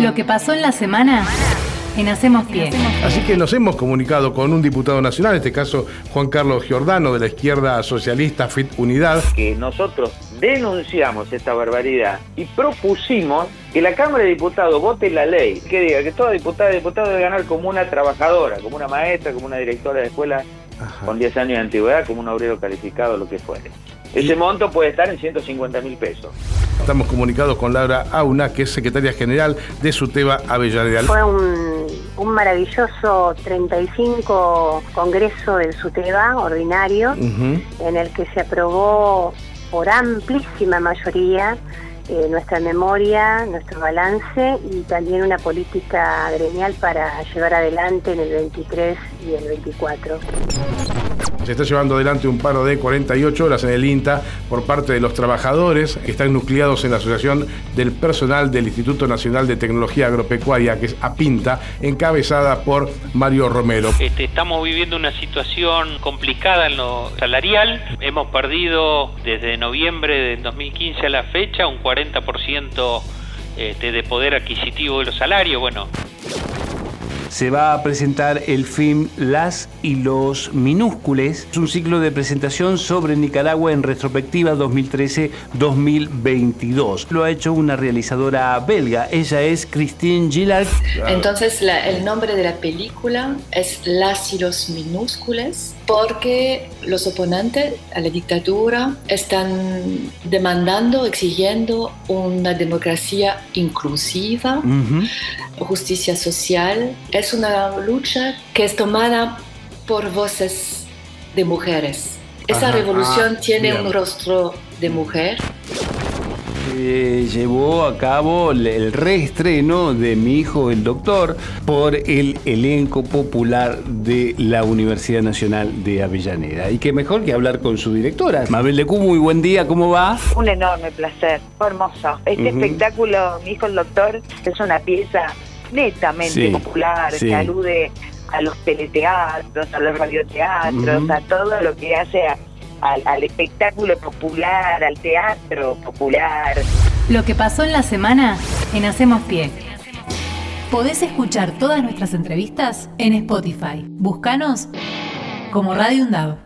Lo que pasó en la semana en Hacemos Pie. Así que nos hemos comunicado con un diputado nacional, en este caso Juan Carlos Giordano de la izquierda socialista FIT Unidad. Que nosotros denunciamos esta barbaridad y propusimos que la Cámara de Diputados vote la ley que diga que toda diputada y diputado debe ganar como una trabajadora, como una maestra, como una directora de escuela con 10 años de antigüedad, como un obrero calificado, lo que fuere. Ese monto puede estar en 150 mil pesos. Estamos comunicados con Laura Auna, que es secretaria general de SUTEBA Avellaneda. Fue un, un maravilloso 35 congreso del SUTEBA ordinario, en el que se aprobó por amplísima mayoría eh, nuestra memoria, nuestro balance y también una política gremial para llevar adelante en el 23 y el 24. Se está llevando adelante un paro de 48 horas en el INTA por parte de los trabajadores que están nucleados en la Asociación del Personal del Instituto Nacional de Tecnología Agropecuaria, que es APINTA, encabezada por Mario Romero. Este, estamos viviendo una situación complicada en lo salarial. Hemos perdido desde noviembre de 2015 a la fecha un 40% este, de poder adquisitivo de los salarios. Bueno, se va a presentar el film Las y los Minúscules. Es un ciclo de presentación sobre Nicaragua en retrospectiva 2013-2022. Lo ha hecho una realizadora belga. Ella es Christine Gillard. Entonces el nombre de la película es Las y los Minúscules porque los oponentes a la dictadura están demandando, exigiendo una democracia inclusiva, justicia social. Es una lucha que es tomada por voces de mujeres. Esa revolución ah, tiene un rostro de mujer llevó a cabo el reestreno de Mi hijo el doctor por el elenco popular de la Universidad Nacional de Avellaneda. Y qué mejor que hablar con su directora. Mabel Lecú, muy buen día, ¿cómo va? Un enorme placer, hermoso. Este espectáculo, Mi hijo el doctor, es una pieza netamente popular, que alude a los teleteatros, a los radioteatros, a todo lo que hace a al, espectáculo popular, al teatro popular. Lo que pasó en la semana en Hacemos Pie. Podés escuchar todas nuestras entrevistas en Spotify. Búscanos como Radio Undab.